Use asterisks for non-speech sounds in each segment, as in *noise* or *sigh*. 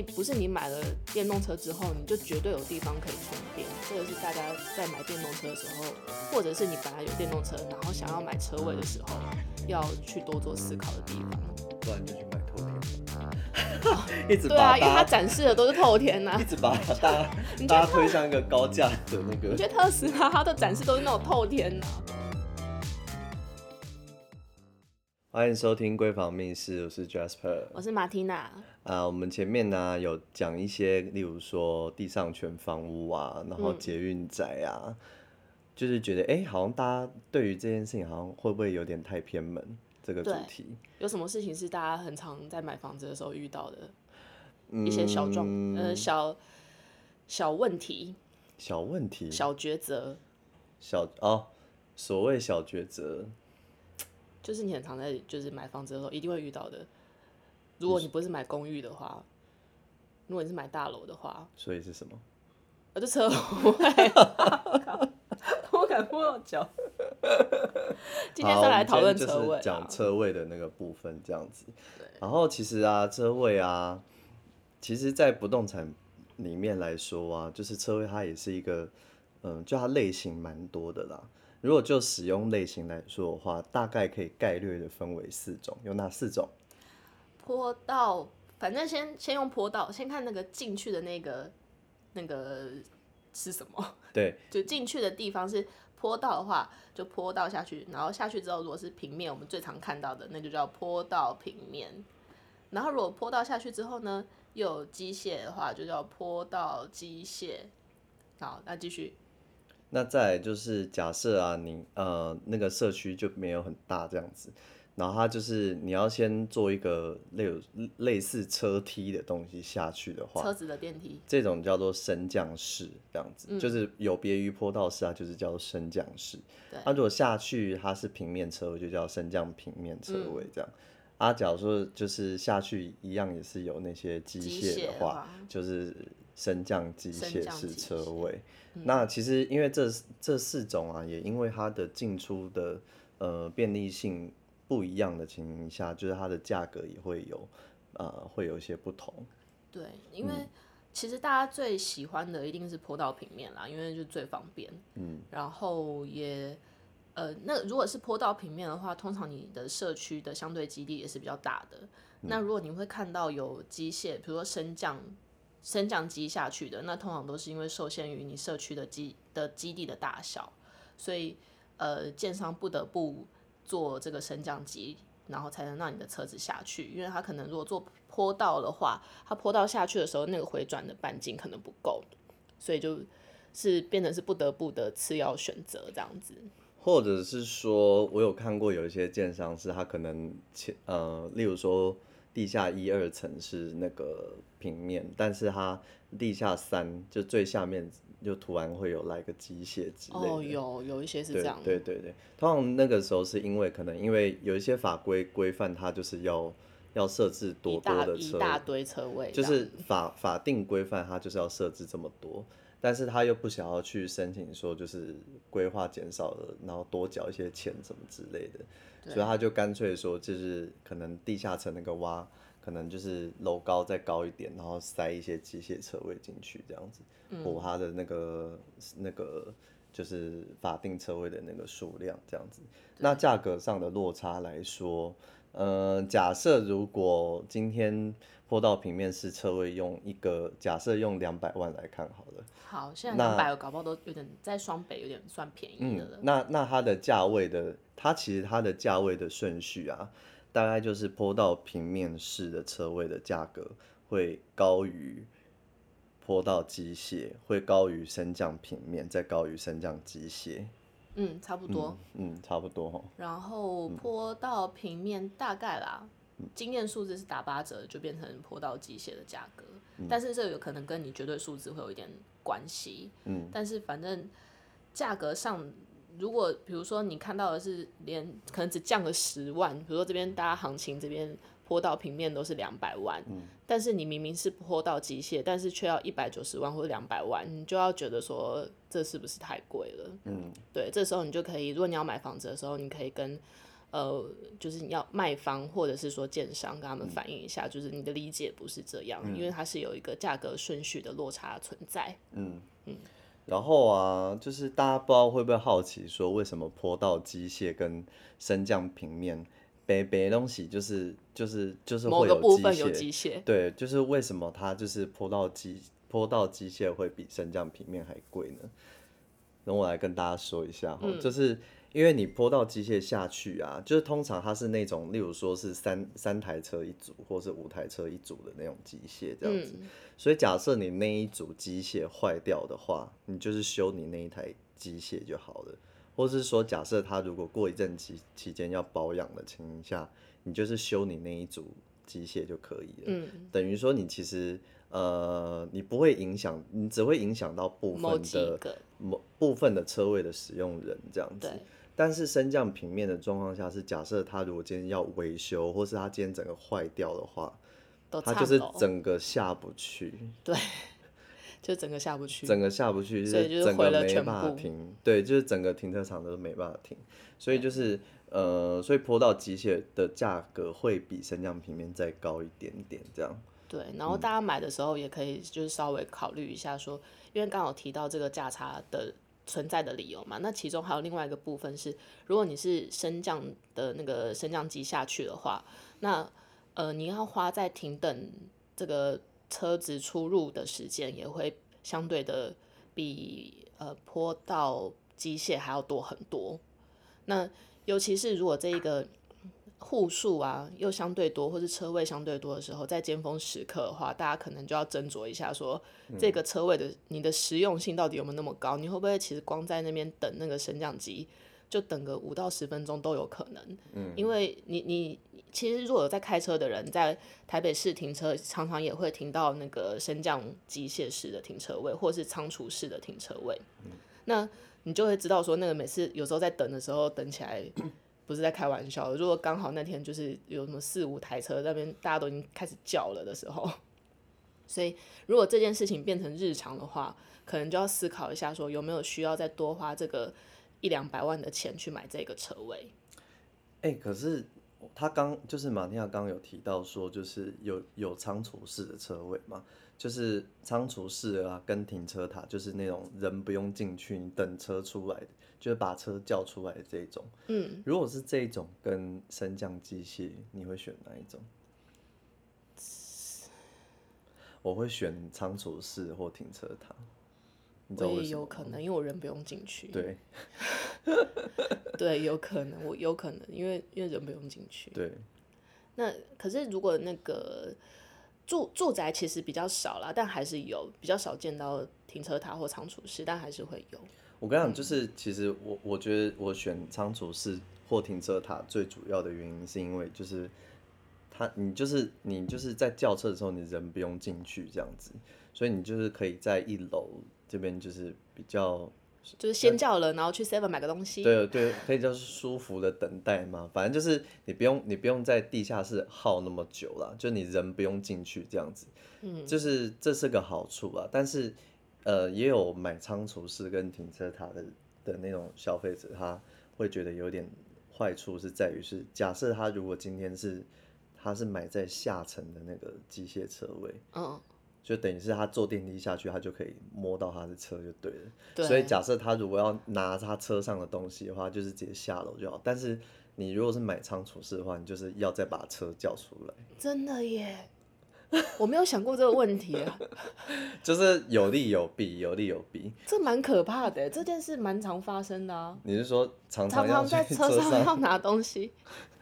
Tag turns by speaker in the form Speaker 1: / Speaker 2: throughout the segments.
Speaker 1: 以不是你买了电动车之后，你就绝对有地方可以充电。这个是大家在买电动车的时候，或者是你本来有电动车，然后想要买车位的时候，要去多做思考的地方。
Speaker 2: 不然就去买透天，一直
Speaker 1: 对啊，因为它展示的都是透天呐，
Speaker 2: 一直把大家大家推向一个高价的那个。
Speaker 1: 我觉得特斯拉它的展示都是那种透天呐。
Speaker 2: 欢迎收听《闺房密事》，我是 Jasper，
Speaker 1: 我是马缇娜。
Speaker 2: 啊，我们前面呢有讲一些，例如说地上权房屋啊，然后捷运宅啊，嗯、就是觉得哎、欸，好像大家对于这件事情好像会不会有点太偏门？这个主题
Speaker 1: 有什么事情是大家很常在买房子的时候遇到的一些小状、嗯、呃小小问题？
Speaker 2: 小问题？
Speaker 1: 小抉择？
Speaker 2: 小哦，所谓小抉择。
Speaker 1: 就是你很常在就是买房子的时候一定会遇到的。如果你不是买公寓的话，如果你是买大楼的话，
Speaker 2: 所以是什么？
Speaker 1: 我的车位，*laughs* 我敢摸到脚。今天再来讨论车位，
Speaker 2: 讲车位的那个部分，这样子。然后其实啊，车位啊，其实，在不动产里面来说啊，就是车位它也是一个，嗯，就它类型蛮多的啦。如果就使用类型来说的话，大概可以概略的分为四种，有哪四种？
Speaker 1: 坡道，反正先先用坡道，先看那个进去的那个那个是什么？
Speaker 2: 对，*laughs*
Speaker 1: 就进去的地方是坡道的话，就坡道下去，然后下去之后，如果是平面，我们最常看到的那就叫坡道平面。然后如果坡道下去之后呢，又有机械的话，就叫坡道机械。好，那继续。
Speaker 2: 那再就是假设啊，你呃那个社区就没有很大这样子，然后它就是你要先做一个类类似车梯的东西下去的话，
Speaker 1: 车子的电梯，
Speaker 2: 这种叫做升降式这样子，嗯、就是有别于坡道式啊，就是叫做升降式。对，那、啊、如果下去它是平面车位，就叫升降平面车位这样。嗯、啊，假如说就是下去一样也是有那些机械的话，的就是升降机械式车位。嗯、那其实因为这这四种啊，也因为它的进出的呃便利性不一样的情形下，就是它的价格也会有呃会有一些不同。
Speaker 1: 对，因为其实大家最喜欢的一定是坡道平面啦，因为就最方便。嗯。然后也呃，那如果是坡道平面的话，通常你的社区的相对基地也是比较大的。嗯、那如果你会看到有机械，比如说升降。升降机下去的，那通常都是因为受限于你社区的基的基地的大小，所以呃，建商不得不做这个升降机，然后才能让你的车子下去。因为它可能如果做坡道的话，它坡道下去的时候，那个回转的半径可能不够，所以就是变成是不得不的次要选择这样子。
Speaker 2: 或者是说，我有看过有一些建商是他可能前呃，例如说。地下一二层是那个平面，但是它地下三就最下面就突然会有来个机械之类的。
Speaker 1: 哦，有有一些是这样。
Speaker 2: 对对对对，通常那个时候是因为可能因为有一些法规规范，它就是要要设置多多的车，
Speaker 1: 一大堆车位，
Speaker 2: 就是法法定规范它就是要设置这么多，但是他又不想要去申请说就是规划减少了，然后多缴一些钱什么之类的。所以他就干脆说，就是可能地下层那个挖，可能就是楼高再高一点，然后塞一些机械车位进去，这样子补他的那个那个就是法定车位的那个数量，这样子。那价格上的落差来说，呃，假设如果今天坡道平面式车位用一个假设用两百万来看好了。
Speaker 1: 好，现在两百个搞不好都有点在双北有点算便宜的了。
Speaker 2: 嗯、那那它的价位的。它其实它的价位的顺序啊，大概就是坡道平面式的车位的价格会高于坡道机械，会高于升降平面，再高于升降机械。
Speaker 1: 嗯，差不多。
Speaker 2: 嗯，嗯差不多。
Speaker 1: 然后坡道平面大概啦，嗯、经验数字是打八折，就变成坡道机械的价格。嗯、但是这有可能跟你绝对数字会有一点关系。嗯。但是反正价格上。如果比如说你看到的是连可能只降个十万，比如说这边大家行情这边坡道平面都是两百万，嗯、但是你明明是坡道机械，但是却要一百九十万或者两百万，你就要觉得说这是不是太贵了？嗯，对，这时候你就可以，如果你要买房子的时候，你可以跟呃，就是你要卖方或者是说建商跟他们反映一下，嗯、就是你的理解不是这样，嗯、因为它是有一个价格顺序的落差存在。
Speaker 2: 嗯嗯。然后啊，就是大家不知道会不会好奇，说为什么坡道机械跟升降平面别别东西就是就是就是会有机械，某个部分有机械，对，就是为什么它就是坡道机坡道机械会比升降平面还贵呢？等我来跟大家说一下哈，嗯、就是。因为你坡道机械下去啊，就是通常它是那种，例如说是三三台车一组，或是五台车一组的那种机械这样子。嗯、所以假设你那一组机械坏掉的话，你就是修你那一台机械就好了。或是说，假设他如果过一阵期期间要保养的情况下，你就是修你那一组机械就可以了。嗯、等于说你其实呃，你不会影响，你只会影响到部分的某部分的车位的使用人这样子。但是升降平面的状况下是，假设他如果今天要维修，或是他今天整个坏掉的话，他就是整个下不去。
Speaker 1: 对，就整个下不去。
Speaker 2: 整个下不去，就是整个没办法停。对，就是整个停车场都没办法停。所以就是呃，所以坡道机械的价格会比升降平面再高一点点，这样。
Speaker 1: 对，然后大家买的时候也可以就是稍微考虑一下说，说因为刚好提到这个价差的。存在的理由嘛，那其中还有另外一个部分是，如果你是升降的那个升降机下去的话，那呃你要花在停等这个车子出入的时间也会相对的比呃坡道机械还要多很多。那尤其是如果这一个。户数啊，又相对多，或是车位相对多的时候，在尖峰时刻的话，大家可能就要斟酌一下说，说这个车位的你的实用性到底有没有那么高？你会不会其实光在那边等那个升降机，就等个五到十分钟都有可能？嗯，因为你你其实如果有在开车的人，在台北市停车，常常也会停到那个升降机械式的停车位，或是仓储式的停车位。嗯，那你就会知道说，那个每次有时候在等的时候，等起来。不是在开玩笑，如果刚好那天就是有什么四五台车那边大家都已经开始叫了的时候，*laughs* 所以如果这件事情变成日常的话，可能就要思考一下，说有没有需要再多花这个一两百万的钱去买这个车位。
Speaker 2: 哎、欸，可是他刚就是马尼亚刚刚有提到说，就是有有仓储式的车位嘛，就是仓储式啊，跟停车塔，就是那种人不用进去，你等车出来的。就是把车叫出来的这种，嗯，如果是这种跟升降机械，你会选哪一种？我会选仓储式或停车塔。
Speaker 1: 我也有可能，因为我人不用进去。
Speaker 2: 对，*laughs*
Speaker 1: 对，有可能，我有可能，因为因为人不用进去。
Speaker 2: 对。
Speaker 1: 那可是如果那个住住宅其实比较少啦，但还是有比较少见到停车塔或仓储室，但还是会有。
Speaker 2: 我跟你讲，就是其实我我觉得我选仓储室或停车塔最主要的原因，是因为就是他你就是你就是在轿车的时候，你人不用进去这样子，所以你就是可以在一楼这边就是比较
Speaker 1: 就是先叫了，然后去 Seven 买个东西，
Speaker 2: 对对，可以叫是舒服的等待嘛，反正就是你不用你不用在地下室耗那么久了，就你人不用进去这样子，嗯，就是这是个好处啊，但是。呃，也有买仓储式跟停车塔的的那种消费者，他会觉得有点坏处是在于是，假设他如果今天是他是买在下层的那个机械车位，嗯，就等于是他坐电梯下去，他就可以摸到他的车就对了。对。所以假设他如果要拿他车上的东西的话，就是直接下楼就好。但是你如果是买仓储式的话，你就是要再把车叫出来。
Speaker 1: 真的耶。我没有想过这个问题啊，*laughs*
Speaker 2: 就是有利有弊，有利有弊。
Speaker 1: 这蛮可怕的，这件事蛮常发生的啊。
Speaker 2: 你是说常常，
Speaker 1: 常常在车上要拿东西？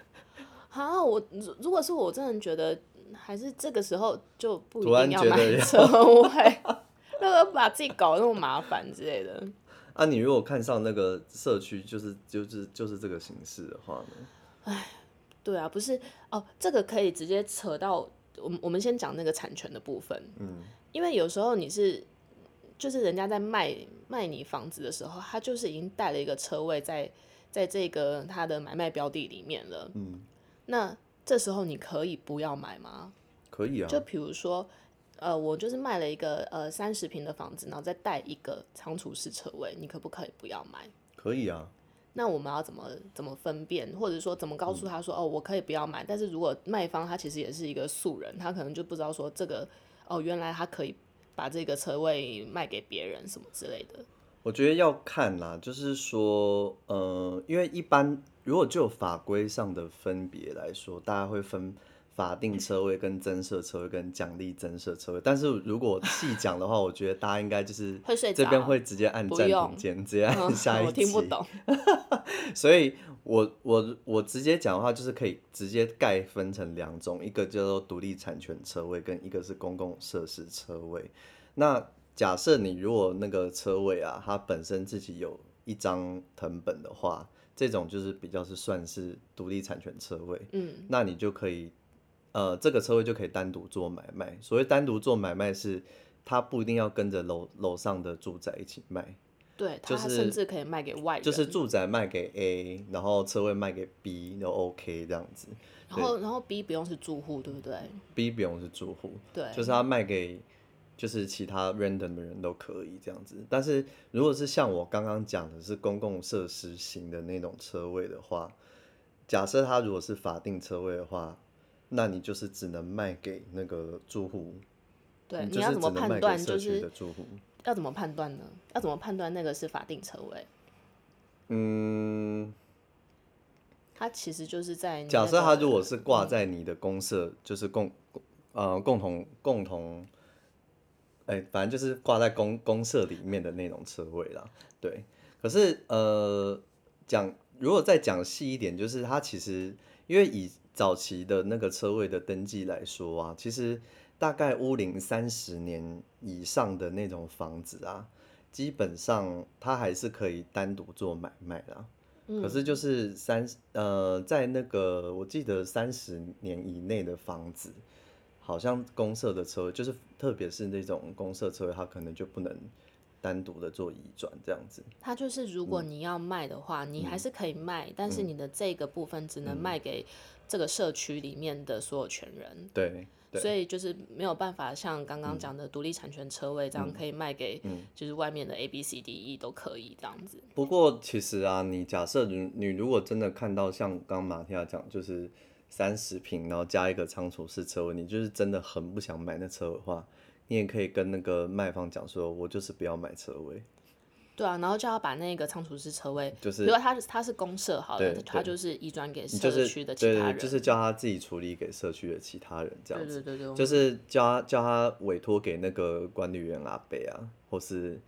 Speaker 1: *laughs* 啊，我如果是我，真的觉得还是这个时候就不一定要买车位，*laughs* 那个把自己搞得那么麻烦之类的。*laughs*
Speaker 2: 啊，你如果看上那个社区，就是就是就是这个形式的话呢？
Speaker 1: 哎，对啊，不是哦，这个可以直接扯到。我们我们先讲那个产权的部分，嗯，因为有时候你是，就是人家在卖卖你房子的时候，他就是已经带了一个车位在在这个他的买卖标的里面了，嗯，那这时候你可以不要买吗？
Speaker 2: 可以啊，
Speaker 1: 就比如说，呃，我就是卖了一个呃三十平的房子，然后再带一个仓储式车位，你可不可以不要买？
Speaker 2: 可以啊，
Speaker 1: 那我们要怎么怎么分辨，或者说怎么告诉他说、嗯、哦，我可以不要买？但是如果卖方他其实也是一个素人，他可能就不知道说这个哦，原来他可以把这个车位卖给别人什么之类的。
Speaker 2: 我觉得要看啦，就是说，呃，因为一般如果就法规上的分别来说，大家会分。法定车位跟增设车位跟奖励增设车位，但是如果细讲的话，我觉得大家应该就是这边会直接按暂停键，直接按下一集。
Speaker 1: 我听不懂，*laughs*
Speaker 2: 所以我我我直接讲的话，就是可以直接概分成两种，一个叫做独立产权车位，跟一个是公共设施车位。那假设你如果那个车位啊，它本身自己有一张藤本的话，这种就是比较是算是独立产权车位。嗯，那你就可以。呃，这个车位就可以单独做买卖。所谓单独做买卖是，它不一定要跟着楼楼上的住宅一起卖。
Speaker 1: 对，它甚至可以卖给外人。
Speaker 2: 就是住宅卖给 A，然后车位卖给 B，都 OK 这样子。
Speaker 1: 然后，然后 B 不用是住户，对不对
Speaker 2: ？B 不用是住户，
Speaker 1: 对，
Speaker 2: 就是他卖给就是其他 random 的人都可以这样子。但是如果是像我刚刚讲的是公共设施型的那种车位的话，假设它如果是法定车位的话。那你就是只能卖给那个住户，
Speaker 1: 对，你要怎么判断？就是要怎么判断呢？要怎么判断那个是法定车位？
Speaker 2: 嗯，
Speaker 1: 它其实就是在
Speaker 2: 假设它如果是挂在你的公社，嗯，就是共呃共同共同，哎，欸，反正就是挂在公公社里面的那种车位啦。对，可是呃讲如果再讲细一点，就是它其实因为以早期的那个车位的登记来说啊，其实大概屋龄三十年以上的那种房子啊，基本上它还是可以单独做买卖啦。嗯。可是就是三呃，在那个我记得三十年以内的房子，好像公社的车位，就是特别是那种公社车位，它可能就不能。单独的做移转这样子，
Speaker 1: 它就是如果你要卖的话，嗯、你还是可以卖，嗯，但是你的这个部分只能卖给这个社区里面的所有权人。
Speaker 2: 对，
Speaker 1: 所以就是没有办法像刚刚讲的独立产权车位这样可以卖给，就是外面的 A B C D E 都可以这样子。
Speaker 2: 不过其实啊，你假设你你如果真的看到像刚马天亚讲，就是三十平，然后加一个仓储式车位，你就是真的很不想买那车的话。你也可以跟那个卖方讲说，我就是不要买车位。
Speaker 1: 对啊，然后就要把那个仓储式车位，
Speaker 2: 就是
Speaker 1: 如果他他是公社好的，他就是移转给社区的其他人，
Speaker 2: 对对，就是叫他自己处理给社区的其他人这样子。
Speaker 1: 对对对，
Speaker 2: 就是叫他叫他委托给那个管理员阿贝啊，或是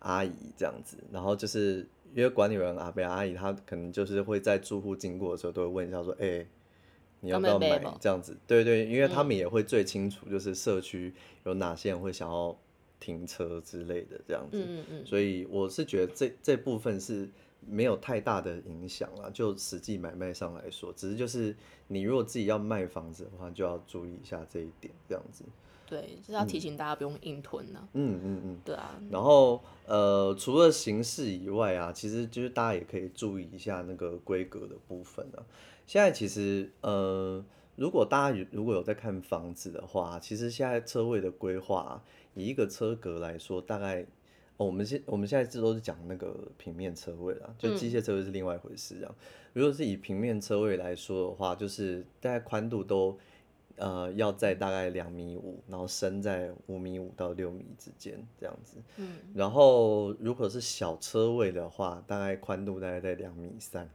Speaker 2: 阿姨这样子。然后就是因为管理员阿伯阿姨，他可能就是会在住户经过的时候都会问一下说，哎、欸。你要不要买这样子？对对，因为他们也会最清楚，就是社区有哪些人会想要停车之类的这样子。嗯嗯。所以我是觉得这这部分是没有太大的影响啦，就实际买卖上来说，只是就是你如果自己要卖房子的话，就要注意一下这一点这样子。
Speaker 1: 对，就是要提醒大家不用硬吞呢、啊。
Speaker 2: 嗯嗯嗯。
Speaker 1: 对啊。
Speaker 2: 然后呃，除了形式以外啊，其实就是大家也可以注意一下那个规格的部分啊。现在其实，呃，如果大家如果有在看房子的话，其实现在车位的规划啊，以一个车格来说，大概，哦，我们现我们现在这都是讲那个平面车位啦，就机械车位是另外一回事啊。嗯。如果是以平面车位来说的话，就是大概宽度都，呃，要在大概两米五，然后深在五米五到六米之间这样子。嗯。然后如果是小车位的话，大概宽度大概在两米三。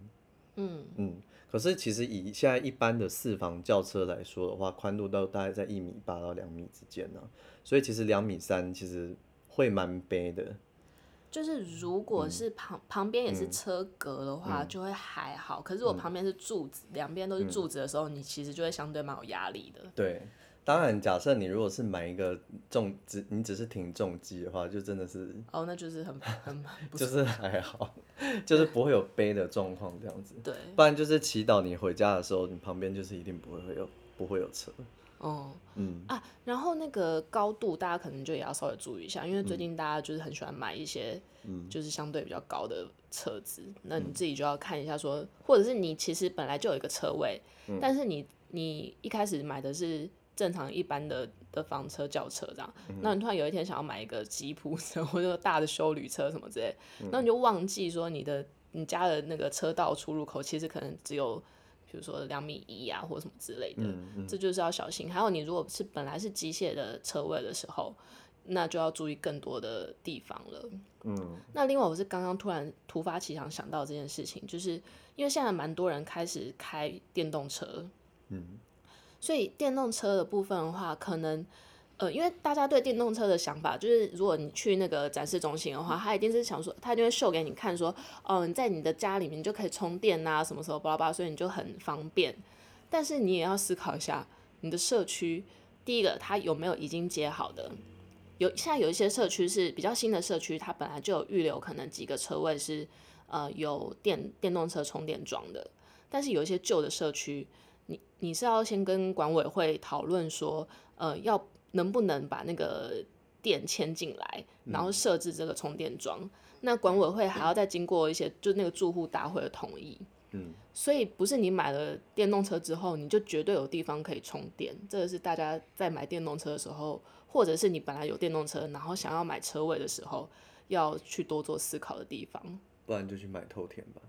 Speaker 2: 嗯嗯。可是其实以现在一般的四房轿车来说的话，宽度都大概在一米八到两米之间呢，所以其实两米三其实会蛮背的。
Speaker 1: 就是如果是旁、嗯、旁边也是车格的话，就会还好。嗯、可是我旁边是柱子，两、嗯、边都是柱子的时候，你其实就会相对蛮有压力的。
Speaker 2: 对。当然，假设你如果是买一个重只，你只是停重机的话，就真的是
Speaker 1: 哦，那就是很 *laughs* 很 *laughs*
Speaker 2: 就是还好，就是不会有背的状况这样子。
Speaker 1: 对，
Speaker 2: 不然就是祈祷你回家的时候，你旁边就是一定不会会有不会有车。
Speaker 1: 哦，嗯。啊，然后那个高度，大家可能就也要稍微注意一下，因为最近大家就是很喜欢买一些，就是相对比较高的车子，嗯，那你自己就要看一下说，或者是你其实本来就有一个车位，嗯，但是你你一开始买的是。正常一般的的房车轿车这样，嗯，那你突然有一天想要买一个吉普车 *laughs* 或者大的修旅车什么之类，那，嗯，你就忘记说你的你家的那个车道出入口其实可能只有，比如说两米一啊，或什么之类的，嗯嗯、这就是要小心。还有你如果是本来是机械的车位的时候，那就要注意更多的地方了。嗯，那另外我是刚刚突然突发奇想想到这件事情，就是因为现在蛮多人开始开电动车，嗯，所以电动车的部分的话，可能。呃，因为大家对电动车的想法，就是如果你去那个展示中心的话，他一定是想说，他就会秀给你看，说，哦，你在你的家里面就可以充电啊，什么时候巴拉巴拉，所以你就很方便。但是你也要思考一下，你的社区，第一个，它有没有已经接好的？有，现在有一些社区是比较新的社区，它本来就有预留可能几个车位是，呃，有电电动车充电桩的。但是有一些旧的社区，你你是要先跟管委会讨论说，呃，要。能不能把那个电迁进来，然后设置这个充电桩？嗯、那管委会还要再经过一些，就那个住户大会的同意。嗯，所以不是你买了电动车之后，你就绝对有地方可以充电。这个是大家在买电动车的时候，或者是你本来有电动车，然后想要买车位的时候，要去多做思考的地方。
Speaker 2: 不然就去买透天吧。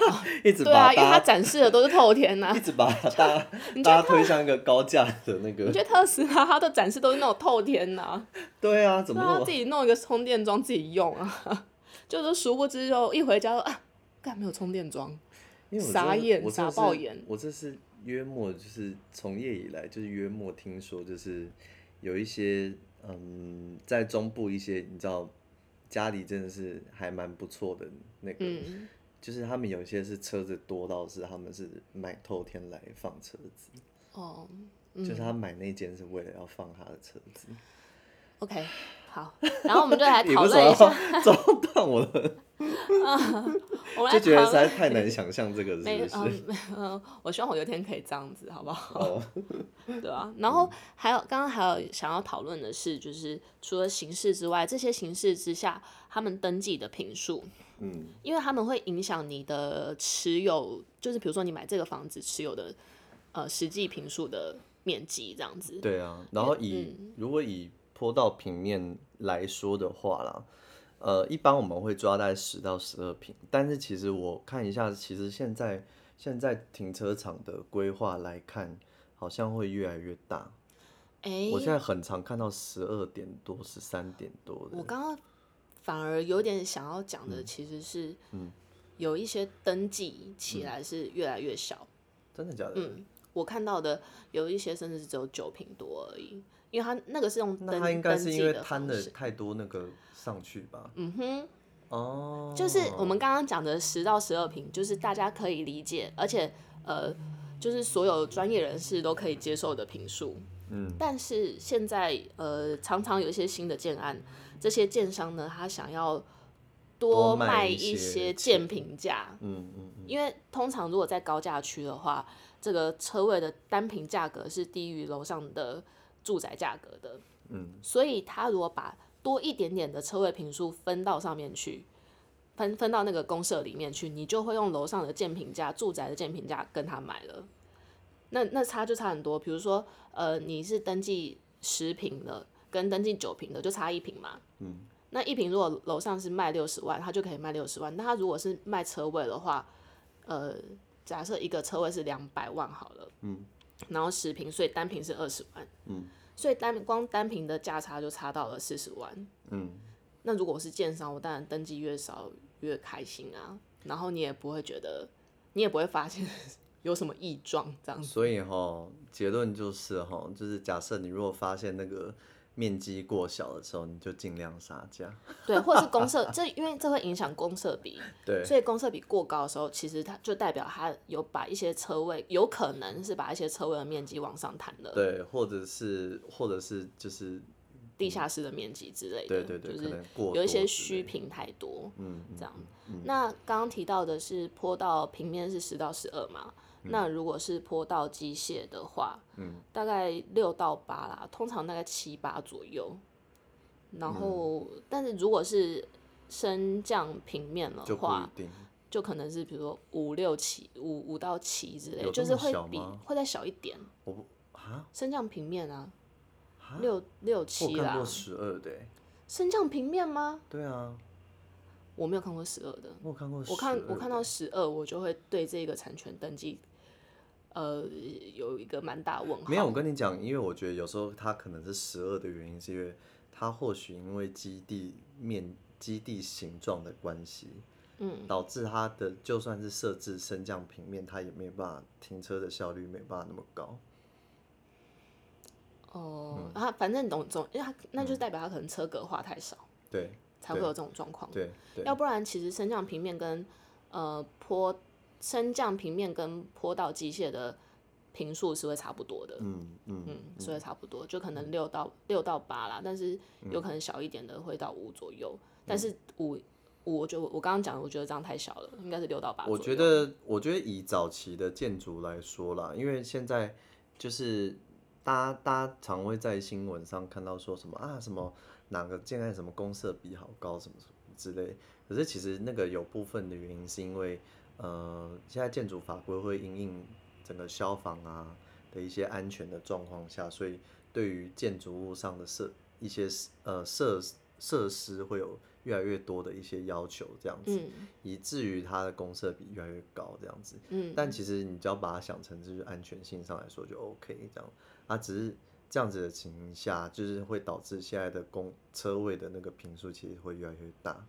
Speaker 1: 哦、*laughs* 一直把对啊，因为他展示的都是透天呐、啊，*laughs*
Speaker 2: 一直把大家大家推向一个高价的那个。
Speaker 1: 你觉得特斯拉它的展示都是那种透天呐、啊？
Speaker 2: 对啊，怎么
Speaker 1: 他自己弄一个充电桩自己用啊？*laughs* 就是殊不知就一回家啊，干没有充电桩，傻眼傻爆眼。
Speaker 2: 我这是约莫就是从业以来就是约莫听说就是有一些嗯在中部一些你知道家里真的是还蛮不错的那个。嗯就是他们有一些是车子多到是他们是买透天来放车子，哦，嗯、就是他买那间是为了要放他的车子。
Speaker 1: OK，好，然后我们就来 *laughs* 讨论一下，*laughs*
Speaker 2: 糟蹋我的，*laughs* 我就觉得实在太难想象这个是不是？
Speaker 1: 嗯嗯，我希望我有一天可以这样子，好不好？哦、对啊，然后还有刚刚还有想要讨论的是，就是除了形式之外，这些形式之下，他们登记的坪数。嗯，因为他们会影响你的持有，就是比如说你买这个房子持有的，呃，实际坪数的面积这样子。
Speaker 2: 对啊，然后以、嗯、如果以坡道平面来说的话啦，呃，一般我们会抓在十到十二坪，但是其实我看一下，其实现在现在停车场的规划来看，好像会越来越大。哎、欸，我现在很常看到十二点多、十三点多的。
Speaker 1: 我刚刚。反而有点想要讲的，其实是，有一些登记起来是越来越小。
Speaker 2: 真的假的？
Speaker 1: 嗯，我看到的有一些甚至是只有九坪多而已，因为他那个是用登，
Speaker 2: 他应该是因为摊的太多那个上去吧？
Speaker 1: 嗯哼，哦，就是我们刚刚讲的十到十二坪，就是大家可以理解，而且呃，就是所有专业人士都可以接受的坪数。嗯，但是现在呃，常常有一些新的建案。这些建商呢，他想要多卖一些建平价，嗯嗯，因为通常如果在高价区的话，这个车位的单平价格是低于楼上的住宅价格的，嗯，所以他如果把多一点点的车位平数分到上面去，分分到那个公社里面去，你就会用楼上的建平价、住宅的建平价跟他买了，那那差就差很多。比如说，呃，你是登记十平的。跟登记九瓶的就差一瓶嘛，嗯，那一瓶如果楼上是卖六十万，他就可以卖六十万。那他如果是卖车位的话，呃，假设一个车位是两百万好了，嗯，然后十瓶，所以单瓶是二十万，嗯，所以单光单瓶的价差就差到了四十万，嗯，那如果我是建商，我当然登记越少越开心啊，然后你也不会觉得，你也不会发现 *laughs* 有什么异状这样子。
Speaker 2: 所以哈，结论就是哈，就是假设你如果发现那个。面积过小的时候，你就尽量杀价。*laughs*
Speaker 1: 对，或者是公设，这因为这会影响公设比。*laughs* 对。所以公设比过高的时候，其实它就代表它有把一些车位，有可能是把一些车位的面积往上弹了。
Speaker 2: 对，或者是，或者是就是
Speaker 1: 地下室的面积之类的。
Speaker 2: 对对对。
Speaker 1: 就是有一些虚平太多。嗯。这样。嗯、那刚刚提到的是坡道平面是十到十二嘛？那如果是坡道机械的话，嗯，大概六到八啦，通常大概七八左右。然后，嗯、但是如果是升降平面的话，就，就可能是比如说五六七五五到七之类，就是会比会再小一点。我不啊，升降平面啊，六六七啦。我看过
Speaker 2: 十二的。
Speaker 1: 升降平面吗？
Speaker 2: 对啊。
Speaker 1: 我没有看过十二的。
Speaker 2: 我看过，
Speaker 1: 我看我看到十二，我就会对这个产权登记，呃，有一个蛮大问号。
Speaker 2: 没有，我跟你讲，因为我觉得有时候它可能是十二的原因，是因为它或许因为基地面基地形状的关系，嗯，导致它的就算是设置升降平面，它也没办法停车的效率没办法那么高。
Speaker 1: 哦，他、嗯、反正总总，因为他那就代表他可能车格化太少，
Speaker 2: 对，
Speaker 1: 才会有这种状况。
Speaker 2: 对，
Speaker 1: 要不然其实升降平面跟呃坡升降平面跟坡道机械的频数是会差不多的，嗯嗯嗯，是会差不多，就可能六到六到八啦，但是有可能小一点的会到五左右，嗯、但是五五，我就我刚刚讲的，我觉得这样太小了，应该是六到八。
Speaker 2: 我觉得我觉得以早期的建筑来说啦，因为现在就是。大家大家常会在新闻上看到说什么啊，什么哪个建案什么公设比好高什么什么之类，可是其实那个有部分的原因是因为，呃，现在建筑法规会因应整个消防啊的一些安全的状况下，所以对于建筑物上的设一些呃设设施会有越来越多的一些要求，这样子，嗯、以至于它的公设比越来越高，这样子。嗯，但其实你只要把它想成就是安全性上来说就 OK 这样。啊、只是这样子的情形下，就是会导致现在的公车位的那个平数其实会越来越大。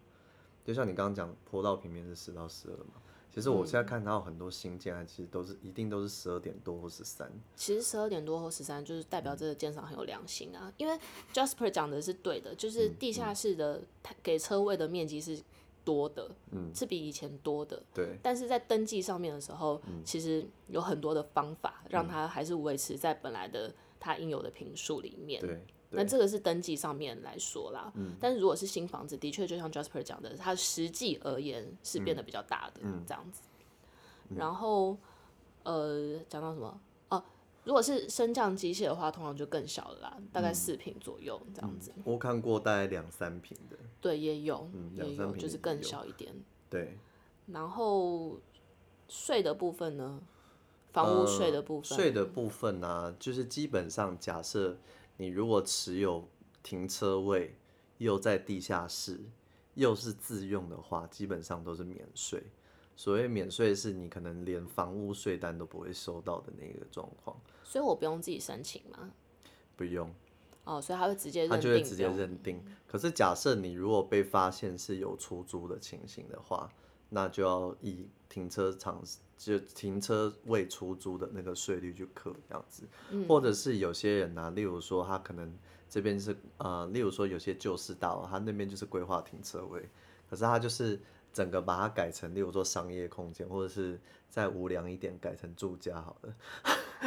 Speaker 2: 就像你刚刚讲，坡道平面是十到十二嘛，其实我现在看到很多新建，其实都是一定都是十二点多或十三。
Speaker 1: 其实十二点多或十三，就是代表这个建商很有良心啊，因为 Jasper 讲的是对的，就是地下室的给车位的面积是多的，嗯，是比以前多的，
Speaker 2: 对。
Speaker 1: 但是在登记上面的时候，嗯、其实有很多的方法让它还是维持在本来的它应有的坪数里面。对。那这个是登记上面来说啦，嗯。但是如果是新房子，的确就像 Jasper 讲的，它实际而言是变得比较大的，嗯、这样子。嗯、然后，呃，讲到什么？哦如果是升降机械的话，通常就更小了啦，大概四平左右这样子。
Speaker 2: 我看过大概两三平的。
Speaker 1: 对，也有，嗯、也有，就是更小一点。
Speaker 2: 对。
Speaker 1: 然后税的部分呢？房屋税的部分。
Speaker 2: 税、呃、的部分呢、啊，就是基本上假设你如果持有停车位，又在地下室，又是自用的话，基本上都是免税。所谓免税，是你可能连房屋税单都不会收到的那个状况。
Speaker 1: 所以我不用自己申请吗？
Speaker 2: 不用。
Speaker 1: 哦，所以他会直接认定。
Speaker 2: 他就会直接认定。可是假设你如果被发现是有出租的情形的话，那就要以停车场就停车位出租的那个税率去课这样子。嗯。或者是有些人呢、啊，例如说他可能这边是呃，例如说有些旧式大楼，他那边就是规划停车位，可是他就是。整个把它改成，例如说商业空间，或者是再无良一点改成住家好了。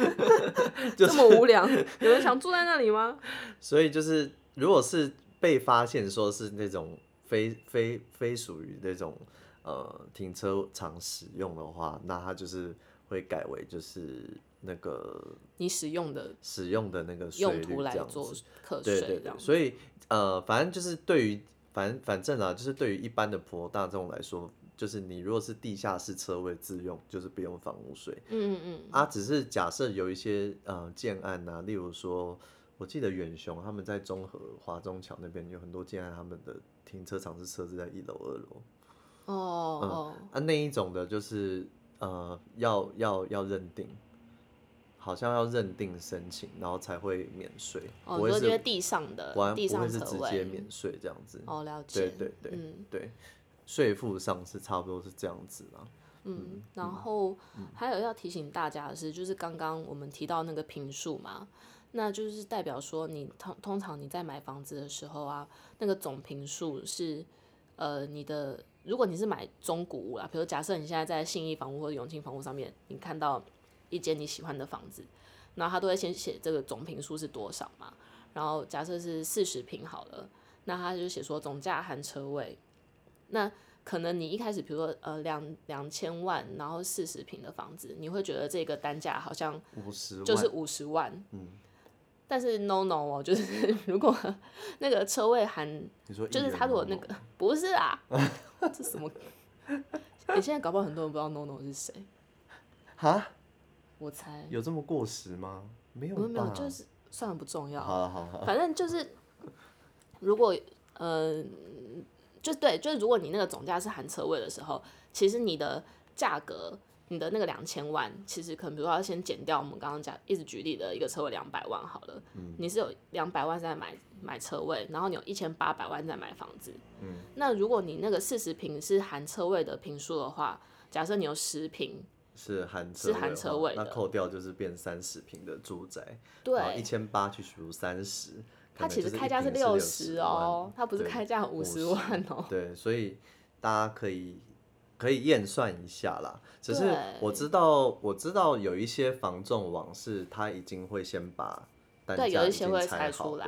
Speaker 2: *laughs*
Speaker 1: 这么无良，有人想住在那里吗？*laughs*
Speaker 2: 所以就是，如果是被发现说是那种非非非属于那种呃停车场使用的话，那它就是会改为就是那个
Speaker 1: 你使用的
Speaker 2: 使用的那个
Speaker 1: 用途来做课税，
Speaker 2: 对对对。所以呃，反正就是对于。反反正啊，就是对于一般的普罗大众来说，就是你如果是地下室车位自用，就是不用房屋税。嗯嗯嗯。啊，只是假设有一些呃建案啊，例如说，我记得远雄他们在中和华中桥那边有很多建案，他们的停车场是设置在一楼、二楼。哦哦。嗯、啊，那一种的就是呃要要要认定。好像要认定申请，然后才会免税。
Speaker 1: 哦，不会是地上的，不会
Speaker 2: 是直接免税这样子。
Speaker 1: 哦，了解。
Speaker 2: 对对对，嗯，对，税负上是差不多是这样子啦。
Speaker 1: 嗯，然后还有要提醒大家的是，就是刚刚我们提到那个平数嘛，那就是代表说你通通常你在买房子的时候啊，那个总平数是呃你的，如果你是买中古屋啦，比如假设你现在在信义房屋或者永庆房屋上面，你看到。一间你喜欢的房子，然后他都会先写这个总平数是多少嘛，然后假设是四十平好了，那他就写说总价含车位，那可能你一开始比如说呃两两千万，然后四十平的房子，你会觉得这个单价好像五十就是五十万，嗯，但是 no no 哦，*laughs* 就是如果那个车位含，就是他如果那个不是啊，*laughs* 这什么？你现在搞不好很多人不知道 no no 是谁，
Speaker 2: 哈？
Speaker 1: 我猜
Speaker 2: 有这么过时吗？没有，
Speaker 1: 没有，就是算了，不重要。
Speaker 2: 好好好，
Speaker 1: 反正就是，如果呃就对，就是如果你那个总价是含车位的时候，其实你的价格，你的那个两千万，其实可能比如说要先减掉我们刚刚讲一直举例的一个车位两百万好了，嗯、你是有两百万在买买车位，然后你有一千八百万在买房子，嗯、那如果你那个四十平是含车位的平数的话，假设你有十平
Speaker 2: 是含
Speaker 1: 是含车位，
Speaker 2: 那扣掉就是变三十平的住宅，
Speaker 1: 对，
Speaker 2: 一千八去除三十。
Speaker 1: 它其实开价是六十哦，它不是开价五十万哦。
Speaker 2: 对，所以大家可以可以验算一下啦。只是我知道我知道有一些房仲网是他已经会先把单价已经拆出来，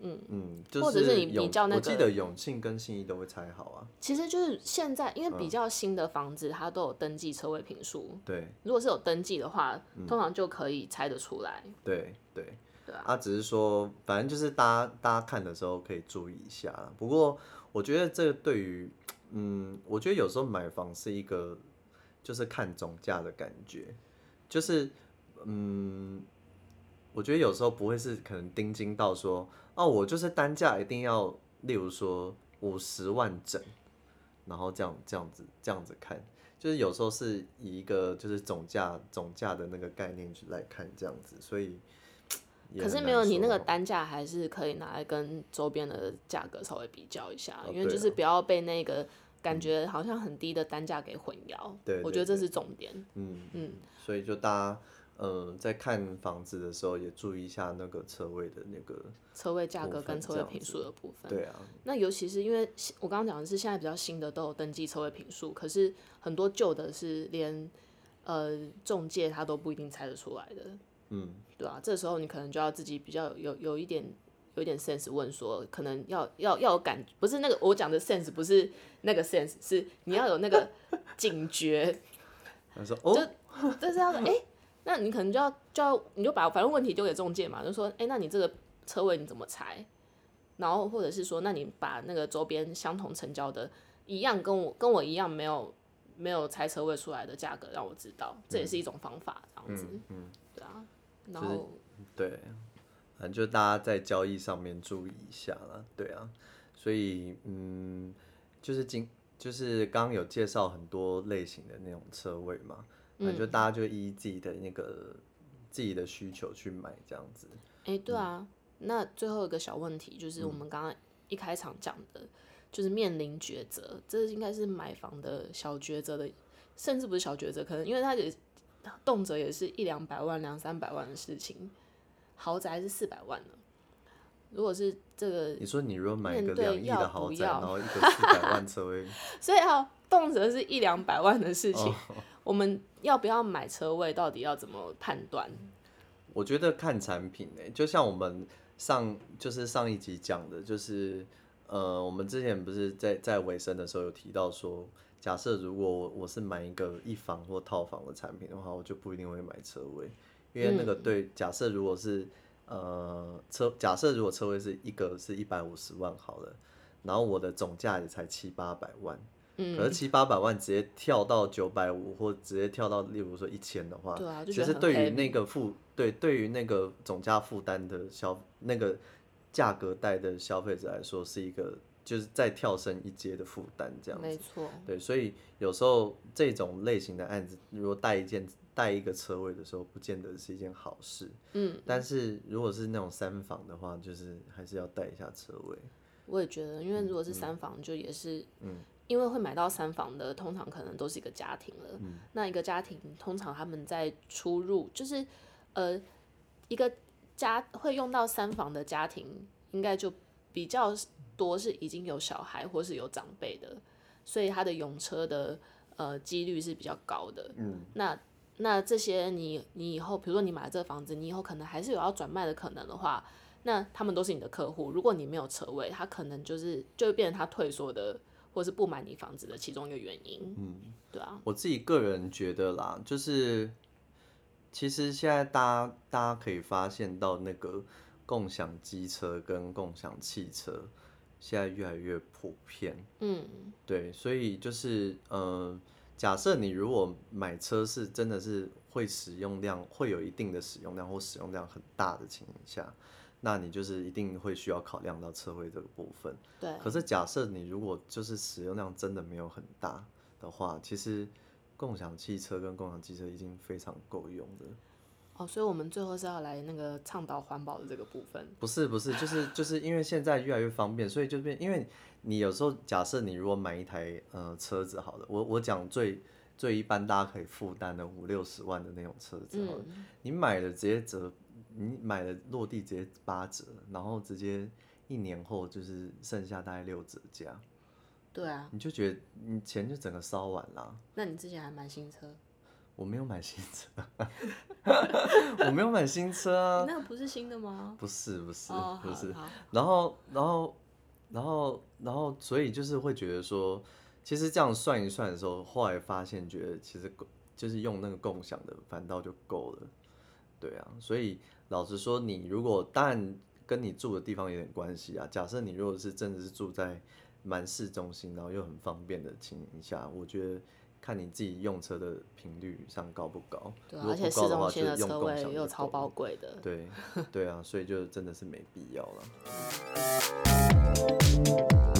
Speaker 2: 嗯嗯，
Speaker 1: 或者是你比较那个，
Speaker 2: 我记得永庆跟信义都会拆好啊。
Speaker 1: 其实就是现在，因为比较新的房子，它都有登记车位坪数。
Speaker 2: 对，
Speaker 1: 如果是有登记的话，通常就可以拆得出来。
Speaker 2: 对对。啊，只是说，反正就是大家大家看的时候可以注意一下。不过，我觉得这个对于，嗯，我觉得有时候买房是一个，就是看总价的感觉，就是，嗯，我觉得有时候不会是可能盯紧到说，哦，我就是单价一定要，例如说五十万整，然后这样这样子这样子看，就是有时候是以一个就是总价总价的那个概念去来看这样子，所以。
Speaker 1: 可是没有你那个单价，还是可以拿来跟周边的价格稍微比较一下，哦、因为就是不要被那个感觉好像很低的单价给混淆。对，我觉得这是重点。
Speaker 2: 嗯嗯，嗯所以就大家嗯在看房子的时候也注意一下那个车位的那个
Speaker 1: 车位价格跟车位平数的部分。
Speaker 2: 对啊，
Speaker 1: 那尤其是因为我刚刚讲的是现在比较新的都有登记车位平数，可是很多旧的是连呃中介他都不一定猜得出来的。嗯，对啊，这时候你可能就要自己比较有有一点有一点 sense 问说，可能要要要有感，不是那个我讲的 sense，不是那个 sense，是你要有那个警觉。*laughs*
Speaker 2: 他说哦，*laughs*
Speaker 1: 就就是要哎、欸，那你可能就要就要你就把反正问题丢给中介嘛，就说哎、欸，那你这个车位你怎么拆？然后或者是说，那你把那个周边相同成交的一样跟我跟我一样没有没有拆车位出来的价格让我知道，这也是一种方法，这样子，嗯，嗯对啊。然后、就是、
Speaker 2: 对，反正就大家在交易上面注意一下啦，对啊，所以嗯，就是今就是刚刚有介绍很多类型的那种车位嘛，反正，就大家就依自己的那个自己的需求去买这样子。
Speaker 1: 哎，对啊，嗯、那最后一个小问题就是我们刚刚一开场讲的，嗯、就是面临抉择，这应该是买房的小抉择的，甚至不是小抉择，可能因为它也。动辄也是一两百万、两三百万的事情，豪宅是四百万呢。如果是这个，
Speaker 2: 你说你如果买一个两亿的豪宅，然后一个四百万车位，*laughs*
Speaker 1: 所以好，动辄是一两百万的事情，哦、我们要不要买车位，到底要怎么判断？
Speaker 2: 我觉得看产品诶，就像我们上就是上一集讲的，就是呃，我们之前不是在在尾声的时候有提到说。假设如果我我是买一个一房或套房的产品的话，我就不一定会买车位，因为那个对。假设如果是呃车，假设如果车位是一个是一百五十万好了，然后我的总价也才七八百万，嗯，可是七八百万直接跳到九百五或直接跳到例如说一千的话，其实对于那个负对对于那个总价负担的消那个价格带的消费者来说是一个。就是再跳升一阶的负担，这样子。没错。对，所以有时候这种类型的案子，如果带一件带一个车位的时候，不见得是一件好事。嗯。但是如果是那种三房的话，就是还是要带一下车位。
Speaker 1: 我也觉得，因为如果是三房，就也是，嗯，因为会买到三房的，通常可能都是一个家庭了。嗯。那一个家庭通常他们在出入，就是呃，一个家会用到三房的家庭，应该就比较。多是已经有小孩或是有长辈的，所以他的用车的呃几率是比较高的。嗯，那那这些你你以后比如说你买了这个房子，你以后可能还是有要转卖的可能的话，那他们都是你的客户。如果你没有车位，他可能就是就会变成他退缩的或是不买你房子的其中一个原因。嗯，对啊。
Speaker 2: 我自己个人觉得啦，就是其实现在大家大家可以发现到那个共享机车跟共享汽车。现在越来越普遍，嗯，对，所以就是，呃，假设你如果买车是真的是会使用量会有一定的使用量或使用量很大的情况下，那你就是一定会需要考量到车位这个部分。
Speaker 1: 对。
Speaker 2: 可是假设你如果就是使用量真的没有很大的话，其实共享汽车跟共享机车已经非常够用的。
Speaker 1: 哦，所以我们最后是要来那个倡导环保的这个部分。
Speaker 2: 不是不是，就是就是因为现在越来越方便，所以就变，因为你有时候假设你如果买一台呃车子好了，我我讲最最一般大家可以负担的五六十万的那种车子好了，嗯、你买了直接折。你买了落地直接八折，然后直接一年后就是剩下大概六折价。
Speaker 1: 对啊，
Speaker 2: 你就觉得你钱就整个烧完了。
Speaker 1: 那你之前还买新车？
Speaker 2: 我没有买新车，*laughs* 我没有买新车啊。
Speaker 1: 那个不是新的吗？
Speaker 2: 不是不是、
Speaker 1: oh,
Speaker 2: 不是。然后然后然后然后所以就是会觉得说，其实这样算一算的时候，后来发现觉得其实就是用那个共享的反倒就够了。对啊，所以。老实说，你如果当然跟你住的地方有点关系啊。假设你如果是真的是住在蛮市中心，然后又很方便的情况下，我觉得看你自己用车的频率上高不高。对，
Speaker 1: 而且市中心的车位又超宝贵的。
Speaker 2: 对，对啊，所以就真的是没必要了。*laughs*